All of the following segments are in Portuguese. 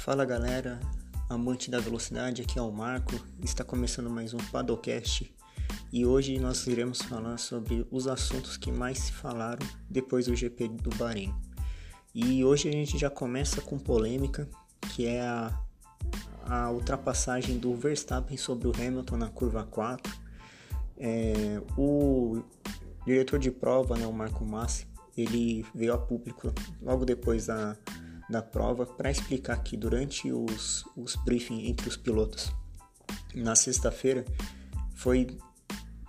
Fala galera, amante da velocidade, aqui é o Marco, está começando mais um Paddlecast e hoje nós iremos falar sobre os assuntos que mais se falaram depois do GP do Bahrein. E hoje a gente já começa com polêmica, que é a, a ultrapassagem do Verstappen sobre o Hamilton na curva 4. É, o diretor de prova, né, o Marco Massi, ele veio a público logo depois da da prova para explicar que durante os, os briefings entre os pilotos. Na sexta-feira foi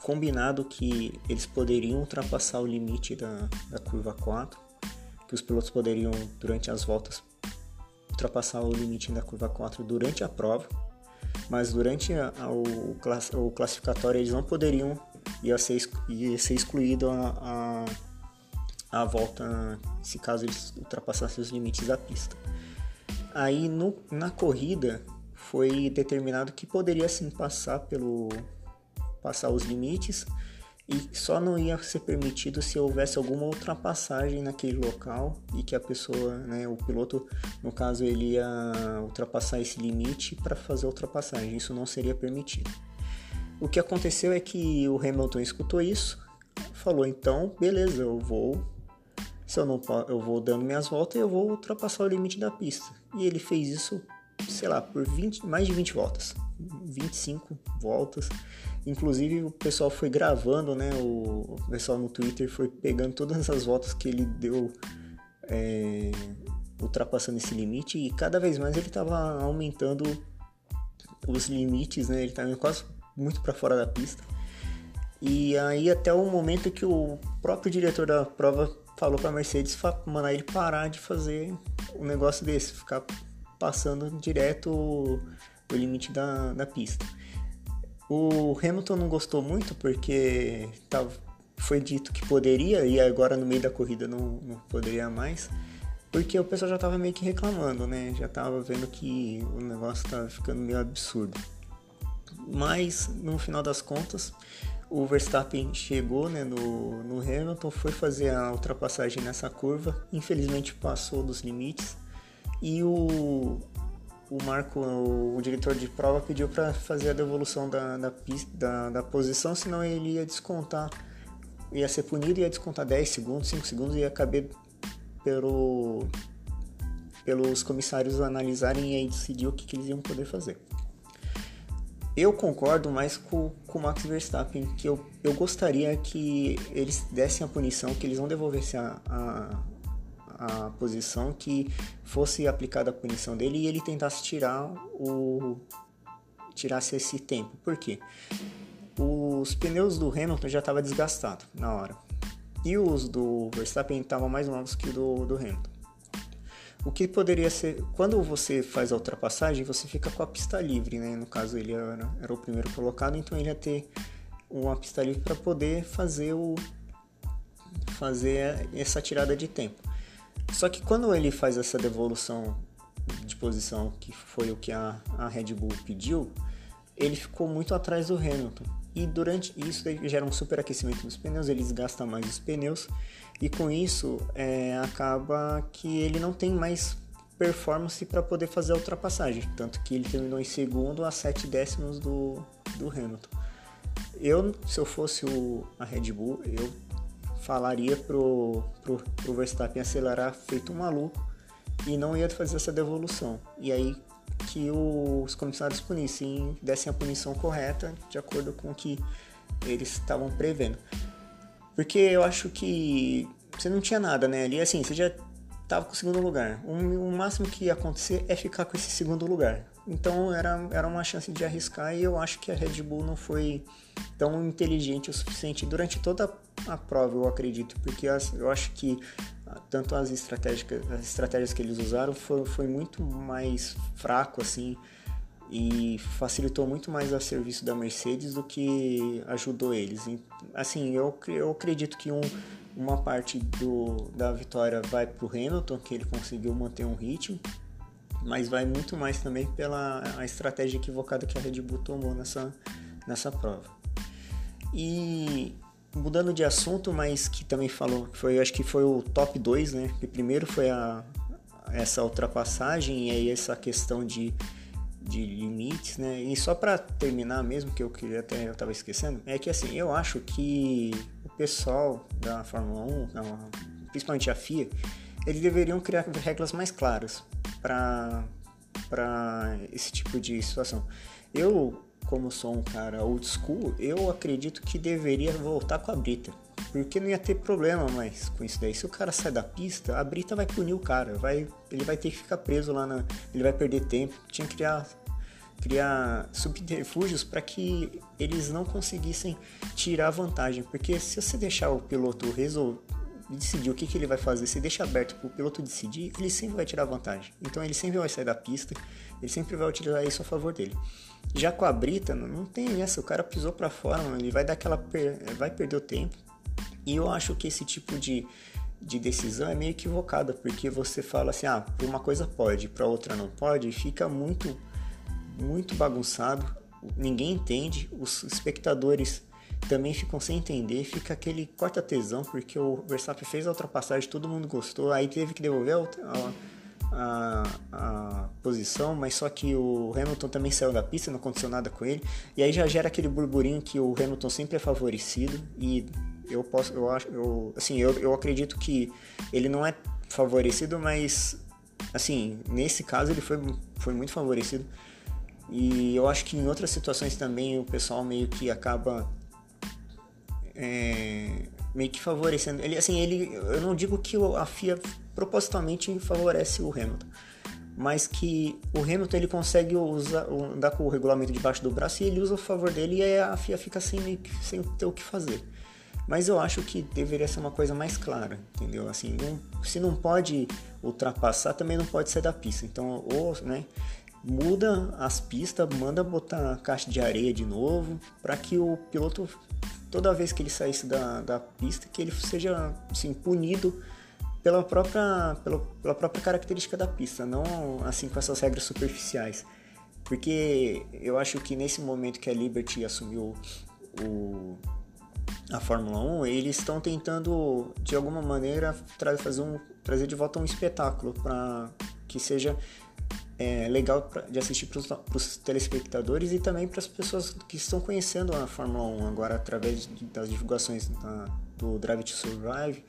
combinado que eles poderiam ultrapassar o limite da, da curva 4, que os pilotos poderiam, durante as voltas, ultrapassar o limite da curva 4 durante a prova, mas durante a, a, o, o classificatório eles não poderiam, ia ser, ia ser excluído a, a a volta, se caso eles ultrapassassem os limites da pista. Aí no, na corrida foi determinado que poderia sim passar pelo passar os limites e só não ia ser permitido se houvesse alguma ultrapassagem naquele local e que a pessoa, né, o piloto, no caso, ele ia ultrapassar esse limite para fazer a ultrapassagem. Isso não seria permitido. O que aconteceu é que o Hamilton escutou isso, falou então, beleza, eu vou se eu não eu vou dando minhas voltas, eu vou ultrapassar o limite da pista. E ele fez isso, sei lá, por 20, mais de 20 voltas. 25 voltas. Inclusive o pessoal foi gravando, né? O, pessoal no Twitter foi pegando todas as voltas que ele deu é, ultrapassando esse limite e cada vez mais ele estava aumentando os limites, né? Ele estava quase muito para fora da pista. E aí até o momento que o próprio diretor da prova falou para a Mercedes mandar ele parar de fazer um negócio desse, ficar passando direto o, limite da, da pista. O Hamilton não gostou muito porque tava, foi dito que poderia e agora no meio da corrida não, não poderia mais, porque o pessoal já estava meio que reclamando, né? Já estava vendo que o negócio estava ficando meio absurdo. Mas no final das contas, o Verstappen chegou né, no, no Hamilton, foi fazer a ultrapassagem nessa curva, infelizmente passou dos limites e o, o Marco, o, o diretor de prova, pediu para fazer a devolução da, da, da, da posição, senão ele ia descontar, ia ser punido ia descontar 10 segundos, 5 segundos e ia caber pelo, pelos comissários analisarem e aí decidir o que, que eles iam poder fazer. Eu concordo mais com, com o Max Verstappen, que eu, eu gostaria que eles dessem a punição, que eles não devolvessem a, a, a posição, que fosse aplicada a punição dele e ele tentasse tirar o tirasse esse tempo. Por quê? Os pneus do Hamilton já estavam desgastados na hora. E os do Verstappen estavam mais novos que o do, do Hamilton. O que poderia ser. Quando você faz a ultrapassagem, você fica com a pista livre, né? No caso, ele era, era o primeiro colocado, então ele ia ter uma pista livre para poder fazer o fazer essa tirada de tempo. Só que quando ele faz essa devolução de posição, que foi o que a, a Red Bull pediu, ele ficou muito atrás do Hamilton. E durante isso gera um superaquecimento dos pneus, eles gastam mais os pneus e com isso é, acaba que ele não tem mais performance para poder fazer a ultrapassagem, tanto que ele terminou em segundo a 7 décimos do, do Hamilton. Eu, se eu fosse o, a Red Bull, eu falaria pro, pro, pro Verstappen acelerar feito um maluco e não ia fazer essa devolução. E aí que os comissários punissem, dessem a punição correta de acordo com o que eles estavam prevendo. Porque eu acho que você não tinha nada, né? Ali, assim, você já tava com o segundo lugar. O, o máximo que ia acontecer é ficar com esse segundo lugar. Então era, era uma chance de arriscar e eu acho que a Red Bull não foi tão inteligente o suficiente durante toda a prova, eu acredito, porque eu acho que ah, tanto as estratégias, as estratégias que eles usaram foi, foi muito mais fraco assim e facilitou muito mais a serviço da Mercedes do que ajudou eles. Assim, eu, eu acredito que um, uma parte do, da vitória vai para o Hamilton, que ele conseguiu manter um ritmo, mas vai muito mais também pela a estratégia equivocada que a Red Bull tomou nessa, nessa prova. E mudando de assunto, mas que também falou, foi, acho que foi o top 2, né? Primeiro foi a, essa ultrapassagem e aí essa questão de, de limites, né? E só para terminar mesmo, que eu queria até eu tava esquecendo, é que assim, eu acho que o pessoal da Fórmula 1, principalmente a FIA, eles deveriam criar regras mais claras para esse tipo de situação. Eu, como sou um cara old school, eu acredito que deveria voltar com a brita porque não ia ter problema mais com isso daí. Se o cara sai da pista, a brita vai punir o cara, vai, ele vai ter que ficar preso lá na, ele vai perder tempo. Tinha que criar criar subterfúgios para que eles não conseguissem tirar vantagem, porque se você deixar o piloto resolver decidir o que, que ele vai fazer, se deixa aberto para o piloto decidir, ele sempre vai tirar vantagem. Então ele sempre vai sair da pista, ele sempre vai utilizar isso a favor dele. Já com a Brita, não tem essa, o cara pisou para fora, mano, ele vai dar aquela per... vai perder o tempo, e eu acho que esse tipo de, de decisão é meio equivocada, porque você fala assim, ah, para uma coisa pode, para outra não pode, e fica muito, muito bagunçado, ninguém entende, os espectadores também ficam sem entender, fica aquele corta tesão, porque o Verstappen fez a ultrapassagem, todo mundo gostou, aí teve que devolver a, a, a, posição, mas só que o Hamilton também saiu da pista, não aconteceu nada com ele, e aí já gera aquele burburinho que o Hamilton sempre é favorecido, e eu posso, eu acho, eu, assim, eu, eu acredito que ele não é favorecido, mas assim, nesse caso ele foi, foi muito favorecido. E eu acho que em outras situações também o pessoal meio que acaba é, meio que favorecendo. Ele, assim, ele, eu não digo que a FIA propositalmente favorece o Hamilton, mas que o Hamilton ele consegue usar, andar com o regulamento debaixo do braço e ele usa a favor dele e aí a FIA fica sem, sem ter o que fazer. Mas eu acho que deveria ser uma coisa mais clara, entendeu? Assim, não, se não pode ultrapassar, também não pode sair da pista. Então, ou, né, muda as pistas, manda botar caixa de areia de novo, para que o piloto, toda vez que ele saísse da, da pista, que ele seja assim, punido pela própria, pela, pela própria característica da pista, não assim com essas regras superficiais. Porque eu acho que nesse momento que a Liberty assumiu o, a Fórmula 1, eles estão tentando de alguma maneira tra fazer um, trazer de volta um espetáculo para que seja é, legal pra, de assistir para os telespectadores e também para as pessoas que estão conhecendo a Fórmula 1 agora através de, das divulgações da, do Drive to Survive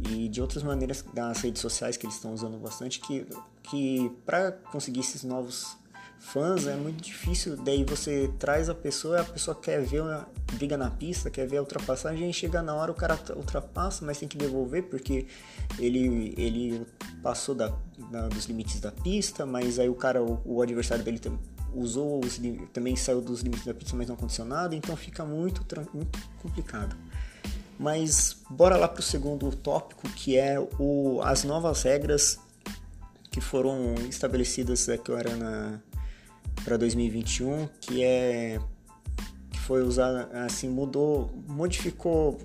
e de outras maneiras das redes sociais que eles estão usando bastante que, que para conseguir esses novos fãs é muito difícil. Daí você traz a pessoa, a pessoa quer ver uma briga na pista, quer ver a ultrapassagem, e chega na hora o cara ultrapassa, mas tem que devolver porque ele, ele passou da, dos limites da pista, mas aí o cara, o, o adversário dele usou os, também saiu dos limites da pista, mas não aconteceu nada, então fica muito, muito complicado. Mas bora lá para o segundo tópico, que é o, as novas regras que foram estabelecidas agora na, para 2021, que é que foi usada assim, mudou, modificou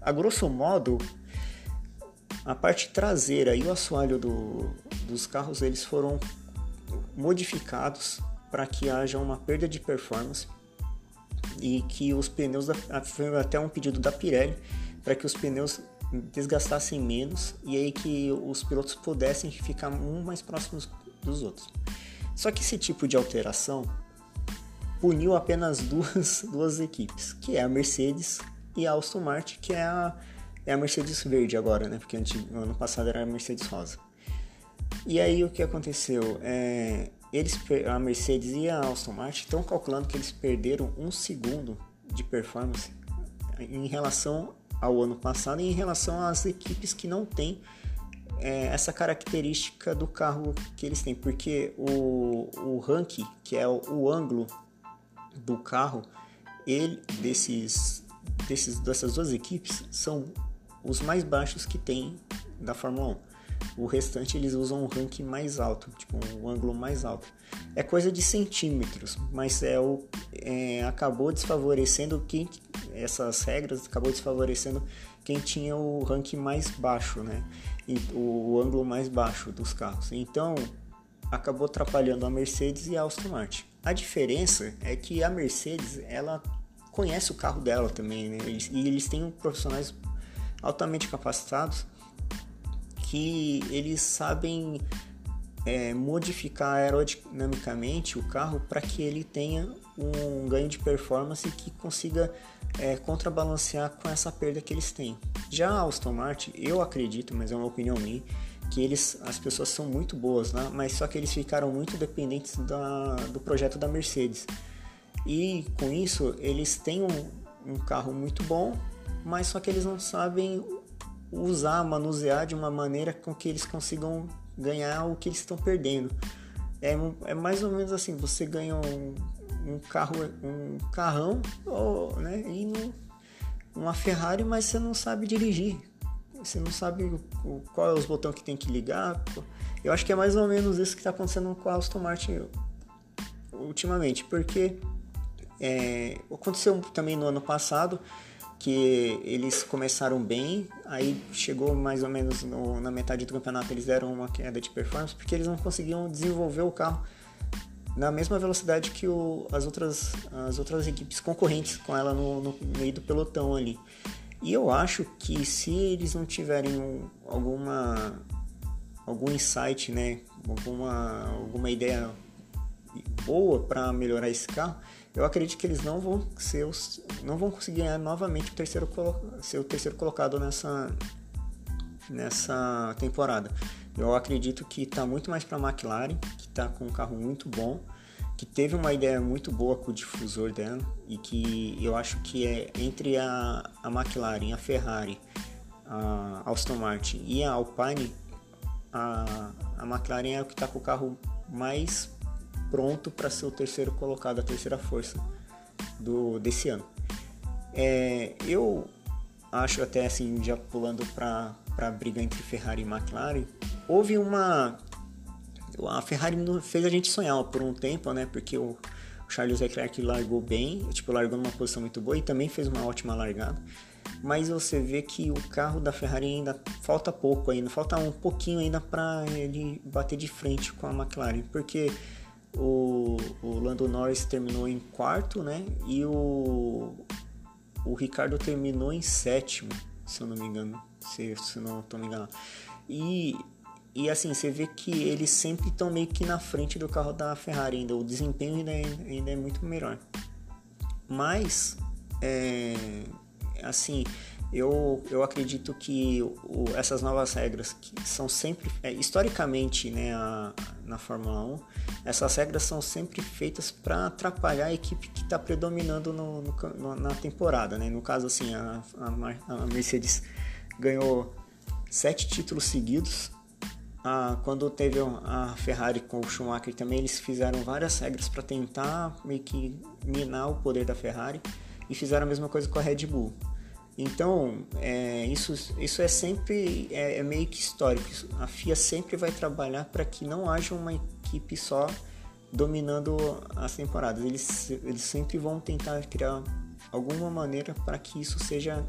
a grosso modo a parte traseira e o assoalho do, dos carros eles foram modificados para que haja uma perda de performance e que os pneus foi até um pedido da Pirelli para que os pneus desgastassem menos e aí que os pilotos pudessem ficar um mais próximos dos outros. Só que esse tipo de alteração puniu apenas duas, duas equipes, que é a Mercedes e a Aston Martin, que é a, é a Mercedes verde agora, né? Porque no ano passado era a Mercedes rosa. E aí o que aconteceu? É, eles, a Mercedes e a Aston Martin estão calculando que eles perderam um segundo de performance em relação ao ano passado e em relação às equipes que não têm é, essa característica do carro que eles têm, porque o, o ranking, que é o, o ângulo do carro, ele desses, desses dessas duas equipes são os mais baixos que tem da Fórmula 1. O restante eles usam um ranking mais alto, tipo um ângulo mais alto. É coisa de centímetros, mas é o é, acabou desfavorecendo quem essas regras acabou desfavorecendo quem tinha o ranking mais baixo, né? E o, ângulo mais baixo dos carros. Então acabou atrapalhando a Mercedes e a Aston Martin. A diferença é que a Mercedes ela conhece o carro dela também, né? e eles têm profissionais altamente capacitados que eles sabem é, modificar aerodinamicamente o carro para que ele tenha um ganho de performance que consiga é, contrabalancear com essa perda que eles têm. Já a Aston Martin, eu acredito, mas é uma opinião minha, que eles, as pessoas são muito boas, né? mas só que eles ficaram muito dependentes da, do projeto da Mercedes. E com isso, eles têm um, um carro muito bom, mas só que eles não sabem usar, manusear de uma maneira com que eles consigam ganhar o que eles estão perdendo. É, é mais ou menos assim, você ganha um, um carro, um carrão, ou, né, e uma Ferrari, mas você não sabe dirigir. Você não sabe o, qual é os botões que tem que ligar. Eu acho que é mais ou menos isso que está acontecendo com a Aston Martin ultimamente, porque é, aconteceu também no ano passado que eles começaram bem, aí chegou mais ou menos no, na metade do campeonato eles deram uma queda de performance porque eles não conseguiam desenvolver o carro na mesma velocidade que o, as, outras, as outras equipes concorrentes com ela no, no, meio do pelotão ali. E eu acho que se eles não tiverem um, alguma algum insight, né, alguma, alguma ideia boa para melhorar esse carro, eu acredito que eles não vão ser os, não vão conseguir ganhar novamente o terceiro ser o terceiro colocado nessa nessa temporada. Eu acredito que está muito mais para a McLaren, que está com um carro muito bom, que teve uma ideia muito boa com o difusor dela e que eu acho que é entre a, a McLaren, a Ferrari, a Aston Martin e a Alpine, a, a McLaren é o que está com o carro mais pronto para ser o terceiro colocado, a terceira força do desse ano. É, eu acho até assim, já pulando para a briga entre Ferrari e McLaren, houve uma. A Ferrari fez a gente sonhar por um tempo, né? Porque o Charles Leclerc largou bem, tipo, largou numa posição muito boa e também fez uma ótima largada. Mas você vê que o carro da Ferrari ainda falta pouco ainda, falta um pouquinho ainda para ele bater de frente com a McLaren, porque o, o Lando Norris terminou em quarto, né? E o, o Ricardo terminou em sétimo, se eu não me engano, se, se não estou me enganando. E, e assim, você vê que eles sempre estão meio que na frente do carro da Ferrari ainda, o desempenho ainda é, ainda é muito melhor. Mas, é, assim, eu, eu acredito que o, essas novas regras, que são sempre, é, historicamente, né, a, na Fórmula 1, essas regras são sempre feitas para atrapalhar a equipe que está predominando no, no, na temporada. Né? No caso, assim, a, a, a Mercedes ganhou sete títulos seguidos. Quando teve a Ferrari com o Schumacher também, eles fizeram várias regras para tentar meio que minar o poder da Ferrari e fizeram a mesma coisa com a Red Bull. Então, é, isso, isso é sempre é, é, meio que histórico. A FIA sempre vai trabalhar para que não haja uma equipe só dominando as temporadas. Eles, eles sempre vão tentar criar alguma maneira para que isso seja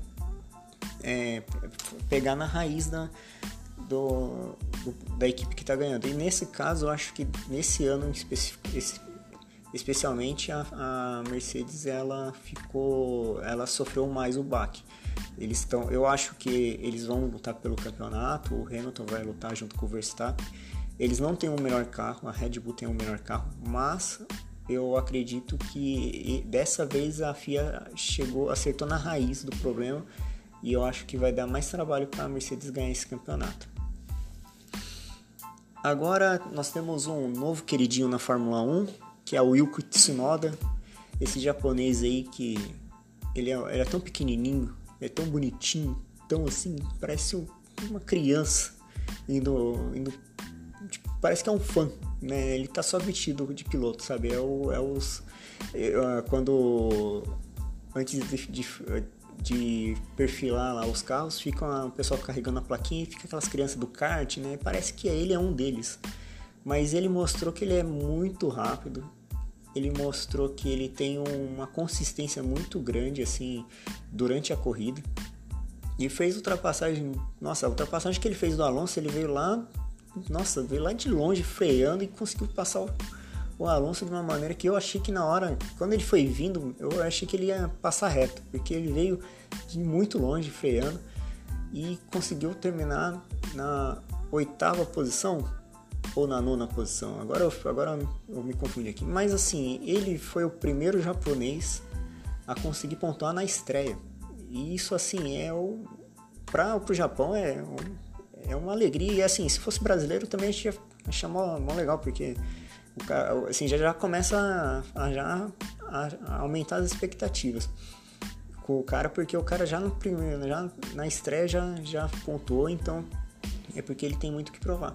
é, pegar na raiz da, do, do, da equipe que está ganhando. E nesse caso, eu acho que nesse ano específico, esse, especialmente a, a, Mercedes ela ficou ela sofreu mais o baque. Eles estão eu acho que eles vão lutar pelo campeonato o Hamilton vai lutar junto com o Verstappen. Eles não têm o melhor carro a Red Bull tem o melhor carro mas eu acredito que dessa vez a FIA chegou acertou na raiz do problema e eu acho que vai dar mais trabalho para a Mercedes ganhar esse campeonato. Agora nós temos um novo queridinho na Fórmula 1, que é o Yuko Tsunoda, esse japonês aí que ele é, ele é tão pequenininho, é tão bonitinho, tão assim, parece um, uma criança indo, indo tipo, parece que é um fã, né? Ele tá só vestido de piloto, sabe? É, o, é os é, quando antes de, de, de, perfilar lá os carros, fica o pessoal carregando a plaquinha e fica aquelas crianças do kart, né? Parece que ele é um deles mas ele mostrou que ele é muito rápido. Ele mostrou que ele tem uma consistência muito grande assim durante a corrida. E fez ultrapassagem, nossa, a ultrapassagem que ele fez do Alonso, ele veio lá, nossa, veio lá de longe freando e conseguiu passar o, o Alonso de uma maneira que eu achei que na hora, quando ele foi vindo, eu achei que ele ia passar reto, porque ele veio de muito longe freando e conseguiu terminar na oitava posição ou na nona posição. Agora eu, agora eu me confundi aqui. Mas assim, ele foi o primeiro japonês a conseguir pontuar na estreia. E isso assim é o para o Japão é, é uma alegria. E assim, se fosse brasileiro também a gente ia achar mó, legal, porque o cara, assim, já, já começa a, a já a, a aumentar as expectativas com o cara, porque o cara já no primeiro, já na estreia já, já pontuou, então é porque ele tem muito que provar.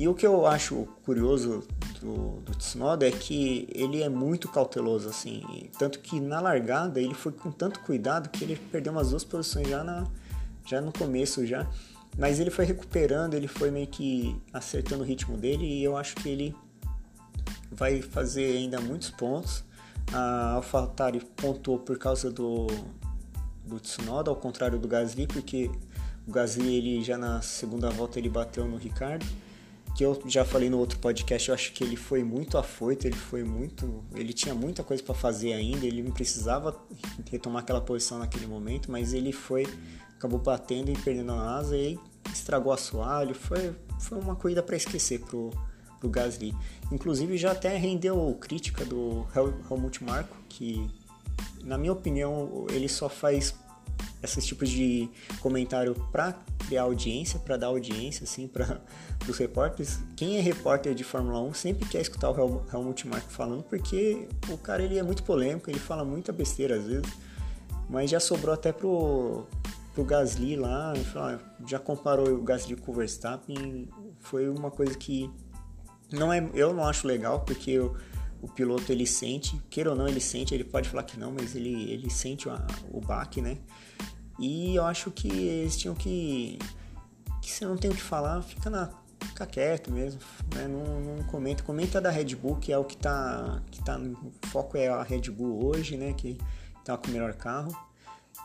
E o que eu acho curioso do, do Tsunoda é que ele é muito cauteloso, assim. Tanto que na largada ele foi com tanto cuidado que ele perdeu umas duas posições já, na, já no começo já. Mas ele foi recuperando, ele foi meio que acertando o ritmo dele e eu acho que ele vai fazer ainda muitos pontos. A AlphaTauri pontuou por causa do, do Tsunoda, ao contrário do Gasly, porque o Gasly ele já na segunda volta ele bateu no Ricardo que eu já falei no outro podcast, eu acho que ele foi muito afoito, ele foi muito, ele tinha muita coisa para fazer ainda, ele não precisava retomar aquela posição naquele momento, mas ele foi acabou batendo e perdendo a asa e estragou assoalho, foi foi uma corrida para esquecer pro pro Gasly. Inclusive já até rendeu crítica do Helmut Marko, que na minha opinião ele só faz esses tipos de comentário para criar audiência, para dar audiência assim para os repórteres. Quem é repórter de Fórmula 1 sempre quer escutar o Helmut Marko falando, porque o cara ele é muito polêmico, ele fala muita besteira às vezes, mas já sobrou até pro pro Gasly lá, já comparou o Gasly com o Verstappen, foi uma coisa que não é, eu não acho legal porque eu, o piloto ele sente, queira ou não ele sente, ele pode falar que não, mas ele, ele sente o, o baque, né? E eu acho que eles tinham que. que você não tem o que falar, fica na. fica quieto mesmo, né? Não, não comenta. Comenta da Red Bull, que é o que tá. que tá. O foco é a Red Bull hoje, né? Que tá com o melhor carro.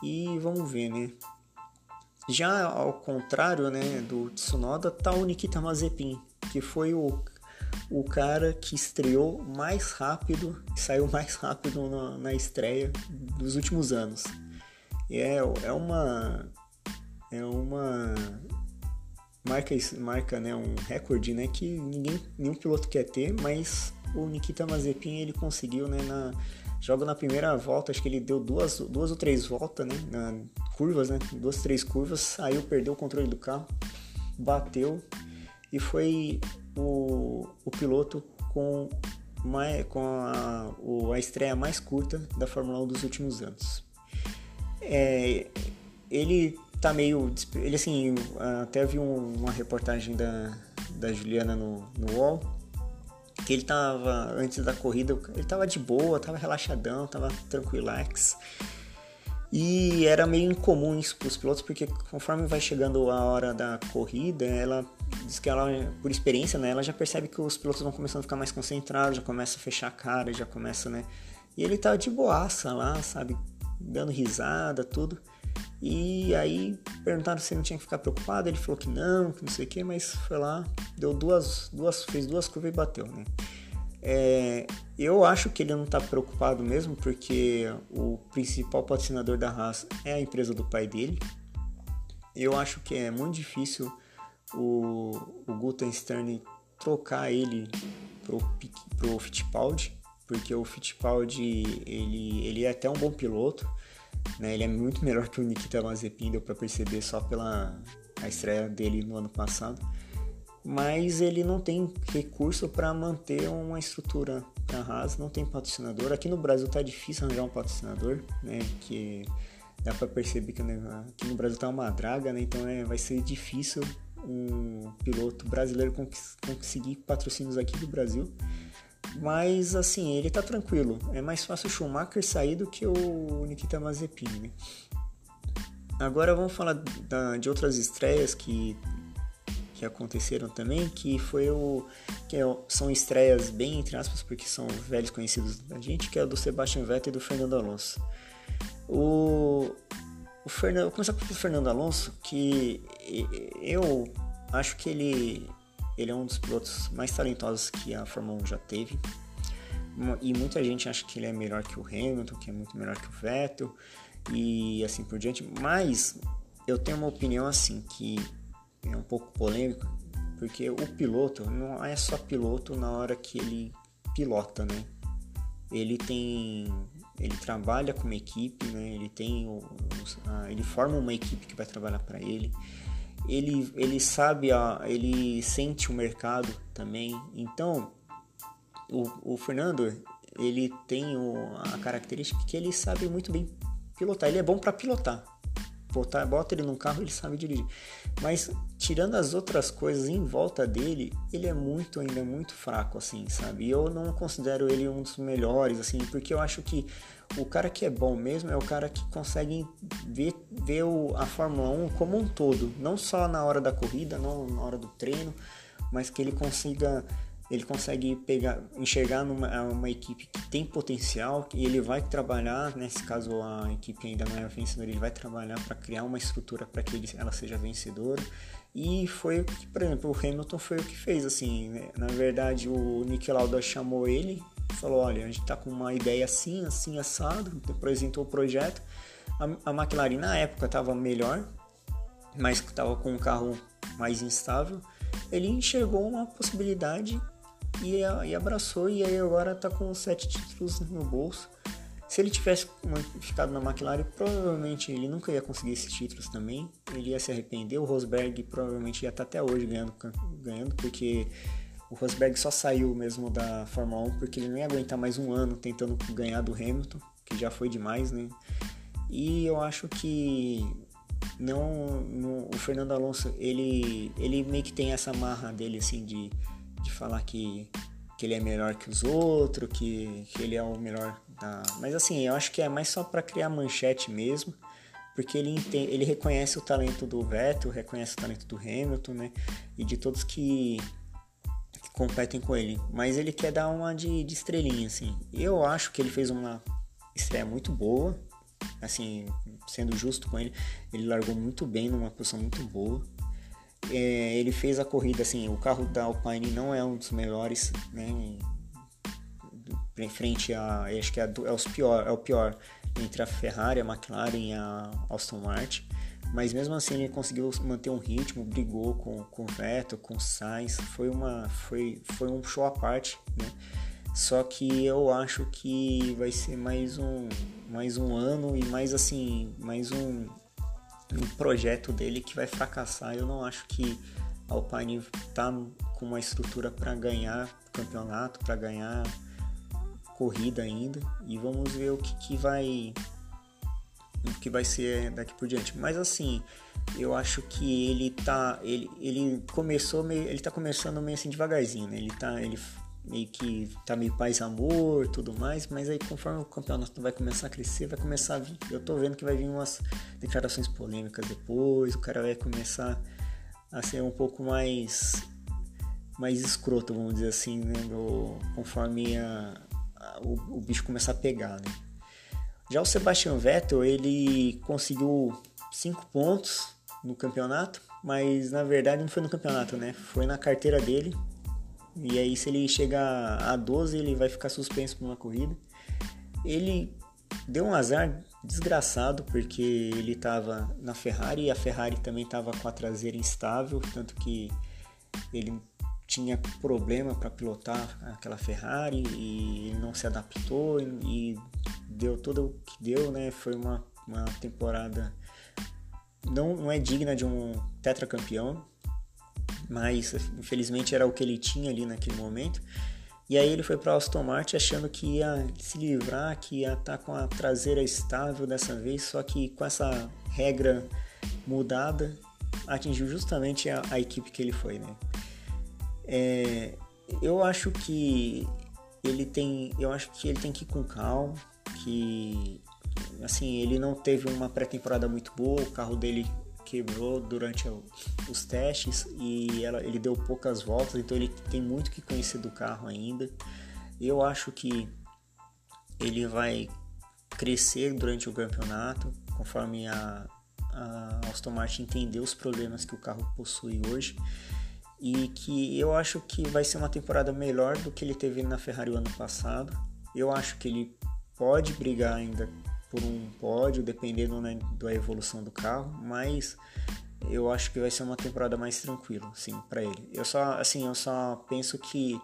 E vamos ver, né? Já ao contrário, né, do Tsunoda, tá o Nikita Mazepin, que foi o o cara que estreou mais rápido, saiu mais rápido na, na estreia dos últimos anos. É, é uma é uma marca marca né um recorde né que ninguém nenhum piloto quer ter mas o Nikita Mazepin ele conseguiu né na joga na primeira volta acho que ele deu duas duas ou três voltas né na curvas né duas três curvas saiu perdeu o controle do carro bateu e foi o, o piloto com, mais, com a, o, a estreia mais curta da Fórmula 1 dos últimos anos. É, ele tá meio. Ele assim, até vi uma reportagem da, da Juliana no, no UOL, que ele tava, antes da corrida, ele tava de boa, tava relaxadão, tava tranquilax. E era meio incomum isso para os pilotos, porque conforme vai chegando a hora da corrida, ela diz que ela, por experiência, né, ela já percebe que os pilotos vão começando a ficar mais concentrados, já começa a fechar a cara, já começa, né? E ele tá de boaça lá, sabe? Dando risada, tudo. E aí perguntaram se ele não tinha que ficar preocupado, ele falou que não, que não sei o que, mas foi lá, deu duas, duas, fez duas curvas e bateu, né? É, eu acho que ele não está preocupado mesmo, porque o principal patrocinador da Haas é a empresa do pai dele. Eu acho que é muito difícil o, o Gutenstern trocar ele pro, pro Fittipaldi, porque o Fittipaldi ele, ele é até um bom piloto, né? ele é muito melhor que o Nikita Mazepin, deu para perceber só pela a estreia dele no ano passado mas ele não tem recurso para manter uma estrutura para Haas, não tem patrocinador. Aqui no Brasil tá difícil arranjar um patrocinador, né? Que dá para perceber que aqui no Brasil tá uma draga, né? Então é, vai ser difícil um piloto brasileiro conseguir patrocínios aqui do Brasil. Mas assim, ele tá tranquilo. É mais fácil o Schumacher sair do que o Nikita Mazepin, né? Agora vamos falar de outras estreias que que aconteceram também, que foi o que é, são estreias bem entre aspas, porque são velhos conhecidos da gente, que é o do Sebastian Vettel e do Fernando Alonso. O, o Fernando, vou começar com o Fernando Alonso, que eu acho que ele ele é um dos pilotos mais talentosos que a Fórmula 1 já teve. E muita gente acha que ele é melhor que o Hamilton, que é muito melhor que o Vettel e assim por diante. Mas eu tenho uma opinião assim que é um pouco polêmico, porque o piloto não é só piloto na hora que ele pilota, né? Ele tem, ele trabalha com uma equipe, né? Ele tem, ele forma uma equipe que vai trabalhar para ele. Ele, ele sabe, ele sente o mercado também. Então, o, o Fernando, ele tem a característica que ele sabe muito bem pilotar. Ele é bom para pilotar. Botar, bota ele num carro, ele sabe dirigir. Mas tirando as outras coisas em volta dele, ele é muito ainda muito fraco assim, sabe? E eu não considero ele um dos melhores assim, porque eu acho que o cara que é bom mesmo é o cara que consegue ver, ver o, a Fórmula 1 como um todo, não só na hora da corrida, não na hora do treino, mas que ele consiga ele consegue pegar, enxergar numa uma equipe que tem potencial e ele vai trabalhar, nesse caso a equipe ainda não é vencedora, ele vai trabalhar para criar uma estrutura para que ele, ela seja vencedora. E foi o que, por exemplo, o Hamilton foi o que fez, assim, né? na verdade o Nick Lauda chamou ele, falou, olha, a gente está com uma ideia assim, assim, assado, apresentou o projeto. A, a McLaren na época estava melhor, mas estava com um carro mais instável. Ele enxergou uma possibilidade e, e abraçou e aí agora está com sete títulos no bolso. Se ele tivesse ficado na McLaren, provavelmente ele nunca ia conseguir esses títulos também. Ele ia se arrepender. O Rosberg provavelmente ia estar tá até hoje ganhando, ganhando porque o Rosberg só saiu mesmo da Fórmula 1 porque ele não ia aguentar mais um ano tentando ganhar do Hamilton, que já foi demais, né? E eu acho que não, no, o Fernando Alonso ele ele meio que tem essa marra dele assim de de falar que, que ele é melhor que os outros, que, que ele é o melhor da... Mas assim, eu acho que é mais só para criar manchete mesmo, porque ele, entende, ele reconhece o talento do Vettel, reconhece o talento do Hamilton, né? E de todos que, que competem com ele. Mas ele quer dar uma de, de estrelinha, assim. Eu acho que ele fez uma estreia muito boa, assim, sendo justo com ele, ele largou muito bem numa posição muito boa é, ele fez a corrida assim, o carro da Alpine não é um dos melhores, né? Em frente a, acho que é, é, os pior, é o pior entre a Ferrari, a McLaren e a Aston Martin. Mas mesmo assim ele conseguiu manter um ritmo, brigou com, com o Vettel, com o Sainz, foi, uma, foi, foi um show à parte, né? Só que eu acho que vai ser mais um, mais um ano e mais assim, mais um, um projeto dele que vai fracassar. Eu não acho que a Alpine tá com uma estrutura para ganhar campeonato, para ganhar corrida ainda. E vamos ver o que, que vai o que vai ser daqui por diante. Mas assim, eu acho que ele tá ele, ele começou meio, ele tá começando meio assim devagarzinho, né? Ele tá ele meio que tá meio paz amor, tudo mais, mas aí conforme o campeonato vai começar a crescer, vai começar a vir, eu tô vendo que vai vir umas declarações polêmicas depois, o cara vai começar a ser um pouco mais mais escroto, vamos dizer assim, né, conforme a, a, o, o bicho começar a pegar, né? Já o Sebastian Vettel, ele conseguiu cinco pontos no campeonato, mas na verdade não foi no campeonato, né? Foi na carteira dele, e aí, se ele chegar a 12, ele vai ficar suspenso por uma corrida. Ele deu um azar desgraçado, porque ele estava na Ferrari e a Ferrari também estava com a traseira instável, tanto que ele tinha problema para pilotar aquela Ferrari e ele não se adaptou e deu tudo o que deu, né? Foi uma, uma temporada não, não é digna de um tetracampeão, mas infelizmente era o que ele tinha ali naquele momento. E aí ele foi para Aston Martin achando que ia se livrar, que ia estar tá com a traseira estável dessa vez, só que com essa regra mudada atingiu justamente a, a equipe que ele foi, né? É, eu acho que ele tem, eu acho que ele tem que ir com calma, que assim ele não teve uma pré-temporada muito boa, o carro dele quebrou durante os testes e ela, ele deu poucas voltas, então ele tem muito que conhecer do carro ainda. Eu acho que ele vai crescer durante o campeonato, conforme a, a Aston Martin entender os problemas que o carro possui hoje. E que eu acho que vai ser uma temporada melhor do que ele teve na Ferrari o ano passado. Eu acho que ele pode brigar ainda por um pódio, dependendo né, da evolução do carro, mas eu acho que vai ser uma temporada mais tranquila, assim, para ele. Eu só, assim, eu só penso que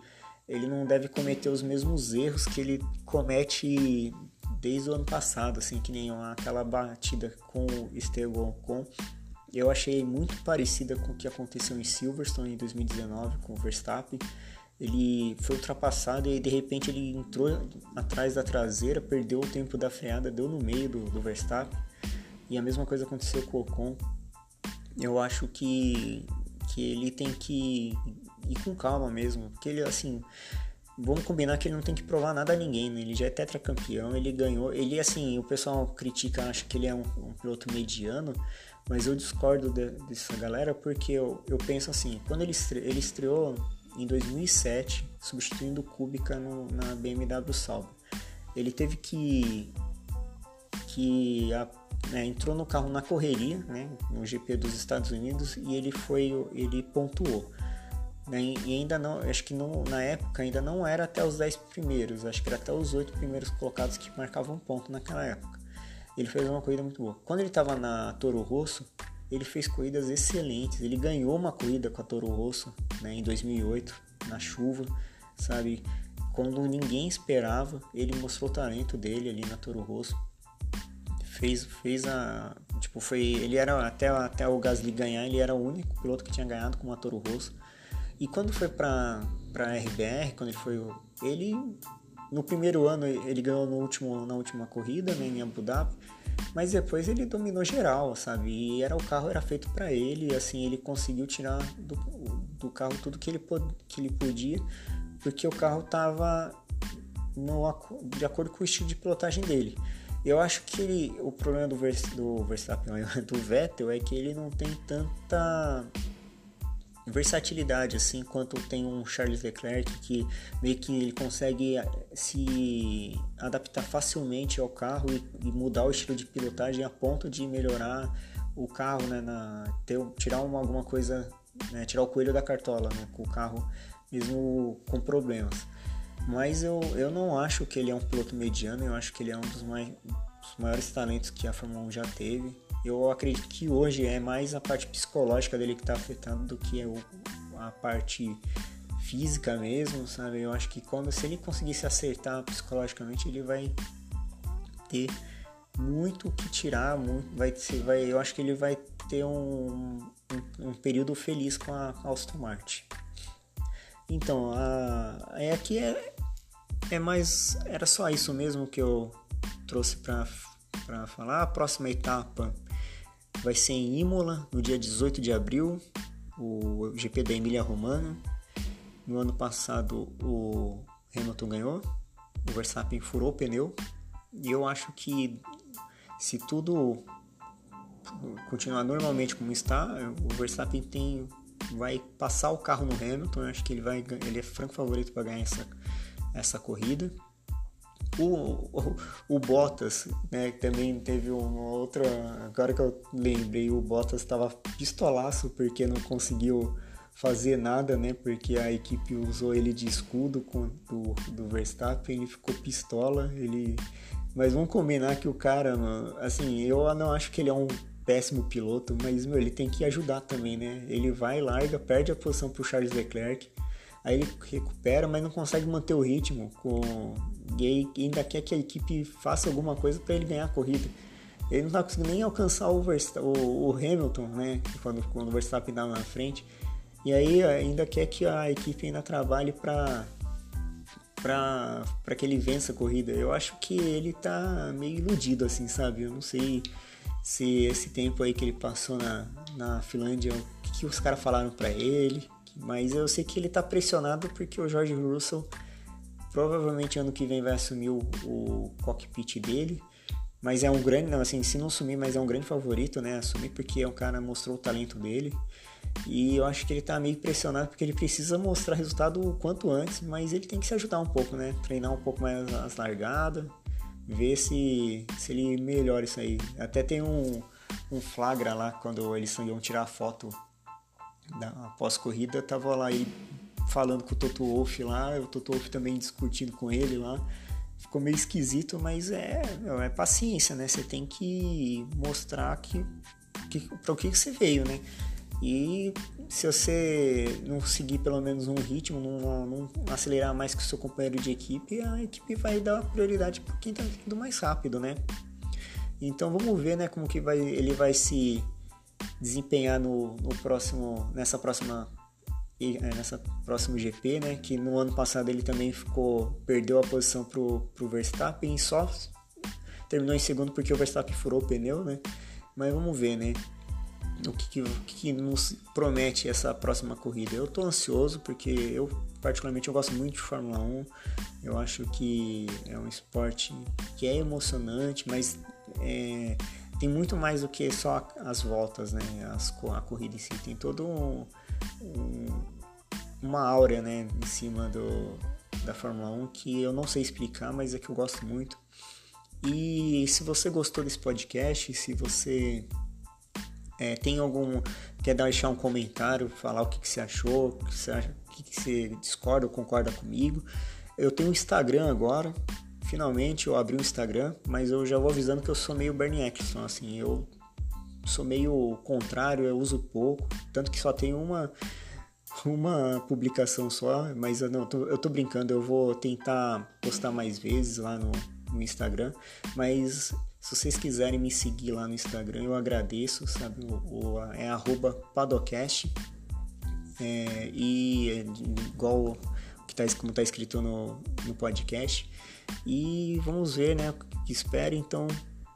ele não deve cometer os mesmos erros que ele comete desde o ano passado, assim, que nem aquela batida com o Esteban Ocon. Eu achei muito parecida com o que aconteceu em Silverstone em 2019 com o Verstappen. Ele foi ultrapassado e de repente ele entrou atrás da traseira, perdeu o tempo da freada, deu no meio do, do Verstappen. E a mesma coisa aconteceu com o Ocon. Eu acho que, que ele tem que ir com calma mesmo, porque ele assim, vamos combinar que ele não tem que provar nada a ninguém, né? Ele já é tetracampeão, ele ganhou. Ele, assim, o pessoal critica, acha que ele é um, um piloto mediano, mas eu discordo de, dessa galera porque eu, eu penso assim: quando ele, estre, ele estreou em 2007, substituindo Kubica no, na BMW Sauber, ele teve que. que a, né, entrou no carro na correria, né, no GP dos Estados Unidos, e ele foi. ele pontuou. Né? E ainda não, acho que não, na época ainda não era até os 10 primeiros, acho que era até os 8 primeiros colocados que marcavam ponto naquela época. Ele fez uma corrida muito boa. Quando ele estava na Toro Rosso, ele fez corridas excelentes. Ele ganhou uma corrida com a Toro Rosso né, em 2008, na chuva, sabe? Quando ninguém esperava, ele mostrou o talento dele ali na Toro Rosso. Fez, fez a. Tipo, foi. Ele era. Até, até o Gasly ganhar, ele era o único piloto que tinha ganhado com a Toro Rosso. E quando foi para para RBR, quando ele foi ele no primeiro ano ele ganhou no último na última corrida, né, em Abu Dhabi, mas depois ele dominou geral, sabe? E era o carro era feito para ele, assim ele conseguiu tirar do, do carro tudo que ele que ele podia, porque o carro tava no, de acordo com o estilo de pilotagem dele. Eu acho que ele, o problema do, Vers, do Verstappen, do Vettel, é que ele não tem tanta versatilidade, assim, quanto tem um Charles Leclerc que meio que ele consegue eh, se adaptar facilmente ao carro e, e mudar o estilo de pilotagem a ponto de melhorar o carro, né, na, ter, tirar uma, alguma coisa, né, tirar o coelho da cartola, né, com o carro mesmo com problemas. Mas eu, eu não acho que ele é um piloto mediano, eu acho que ele é um dos, mais, dos maiores talentos que a Fórmula 1 já teve. Eu acredito que hoje é mais a parte psicológica dele que está afetando do que a parte física mesmo, sabe? Eu acho que quando se ele conseguir se acertar psicologicamente, ele vai ter muito o que tirar, muito, vai, vai, eu acho que ele vai ter um, um, um período feliz com a Aston Martin. Então, a, é aqui é, é mais, era só isso mesmo que eu trouxe para falar. A próxima etapa vai ser em Imola, no dia 18 de abril, o GP da Emília Romana. No ano passado o Hamilton ganhou, o Verstappen furou o pneu e eu acho que se tudo continuar normalmente como está, o Verstappen tem vai passar o carro no Hamilton, eu acho que ele vai ele é franco favorito para ganhar essa essa corrida. O, o, o, Bottas, né, também teve uma outra. Agora que eu lembrei, o Bottas estava pistolaço porque não conseguiu fazer nada, né? Porque a equipe usou ele de escudo com, do, do Verstappen, ele ficou pistola, ele. Mas vamos combinar que o cara, assim, eu não acho que ele é um péssimo piloto, mas meu, ele tem que ajudar também, né? Ele vai, larga, perde a posição pro Charles Leclerc Aí ele recupera, mas não consegue manter o ritmo. Com... E ainda quer que a equipe faça alguma coisa para ele ganhar a corrida. Ele não está conseguindo nem alcançar o, Verst... o, o Hamilton, né? Quando, quando o Verstappen estava na frente. E aí ainda quer que a equipe ainda trabalhe para para que ele vença a corrida. Eu acho que ele tá meio iludido, assim, sabe? Eu não sei se esse tempo aí que ele passou na, na Finlândia, o que, que os caras falaram para ele, mas eu sei que ele está pressionado porque o George Russell provavelmente ano que vem vai assumir o, o cockpit dele. Mas é um grande, não, assim, se não assumir, mas é um grande favorito, né? Assumir porque o cara mostrou o talento dele. E eu acho que ele tá meio pressionado porque ele precisa mostrar resultado o quanto antes, mas ele tem que se ajudar um pouco, né? Treinar um pouco mais as largadas, ver se, se ele melhora isso aí. Até tem um, um flagra lá quando eles iam tirar a foto da pós-corrida, tava lá ele falando com o Toto Wolff lá, o Toto Wolff também discutindo com ele lá. Ficou meio esquisito, mas é, é paciência, né? Você tem que mostrar que, para o que você veio, né? E se você não seguir pelo menos um ritmo, não, não acelerar mais que o seu companheiro de equipe, a equipe vai dar prioridade para quem está indo mais rápido, né? Então vamos ver, né, como que vai, ele vai se desempenhar no, no próximo, nessa próxima é, nessa próximo GP, né? Que no ano passado ele também ficou perdeu a posição pro, pro Verstappen só terminou em segundo porque o Verstappen furou o pneu, né? Mas vamos ver, né? O que, que, que nos promete essa próxima corrida. Eu tô ansioso porque eu particularmente eu gosto muito de Fórmula 1. Eu acho que é um esporte que é emocionante, mas é, tem muito mais do que só as voltas, né? As, a corrida em si tem todo um, um, uma áurea, né, em cima do, da Fórmula 1 que eu não sei explicar, mas é que eu gosto muito. E se você gostou desse podcast, se você é, tem algum. quer deixar um comentário, falar o que, que você achou, o que, você, acha, o que, que você discorda ou concorda comigo. Eu tenho um Instagram agora, finalmente eu abri o Instagram, mas eu já vou avisando que eu sou meio Bernie Eccleston, assim, eu sou meio contrário, eu uso pouco, tanto que só tem uma uma publicação só, mas eu não, tô, eu tô brincando, eu vou tentar postar mais vezes lá no, no Instagram, mas se vocês quiserem me seguir lá no Instagram, eu agradeço, sabe? O, o é arroba padocast. É, e é, igual que tá, como tá escrito no, no podcast. E vamos ver, né? O que espera. Então,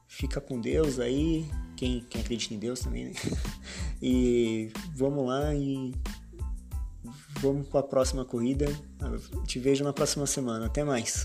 fica com Deus aí. Quem, quem acredita em Deus também, né? E vamos lá e vamos para a próxima corrida. Te vejo na próxima semana. Até mais.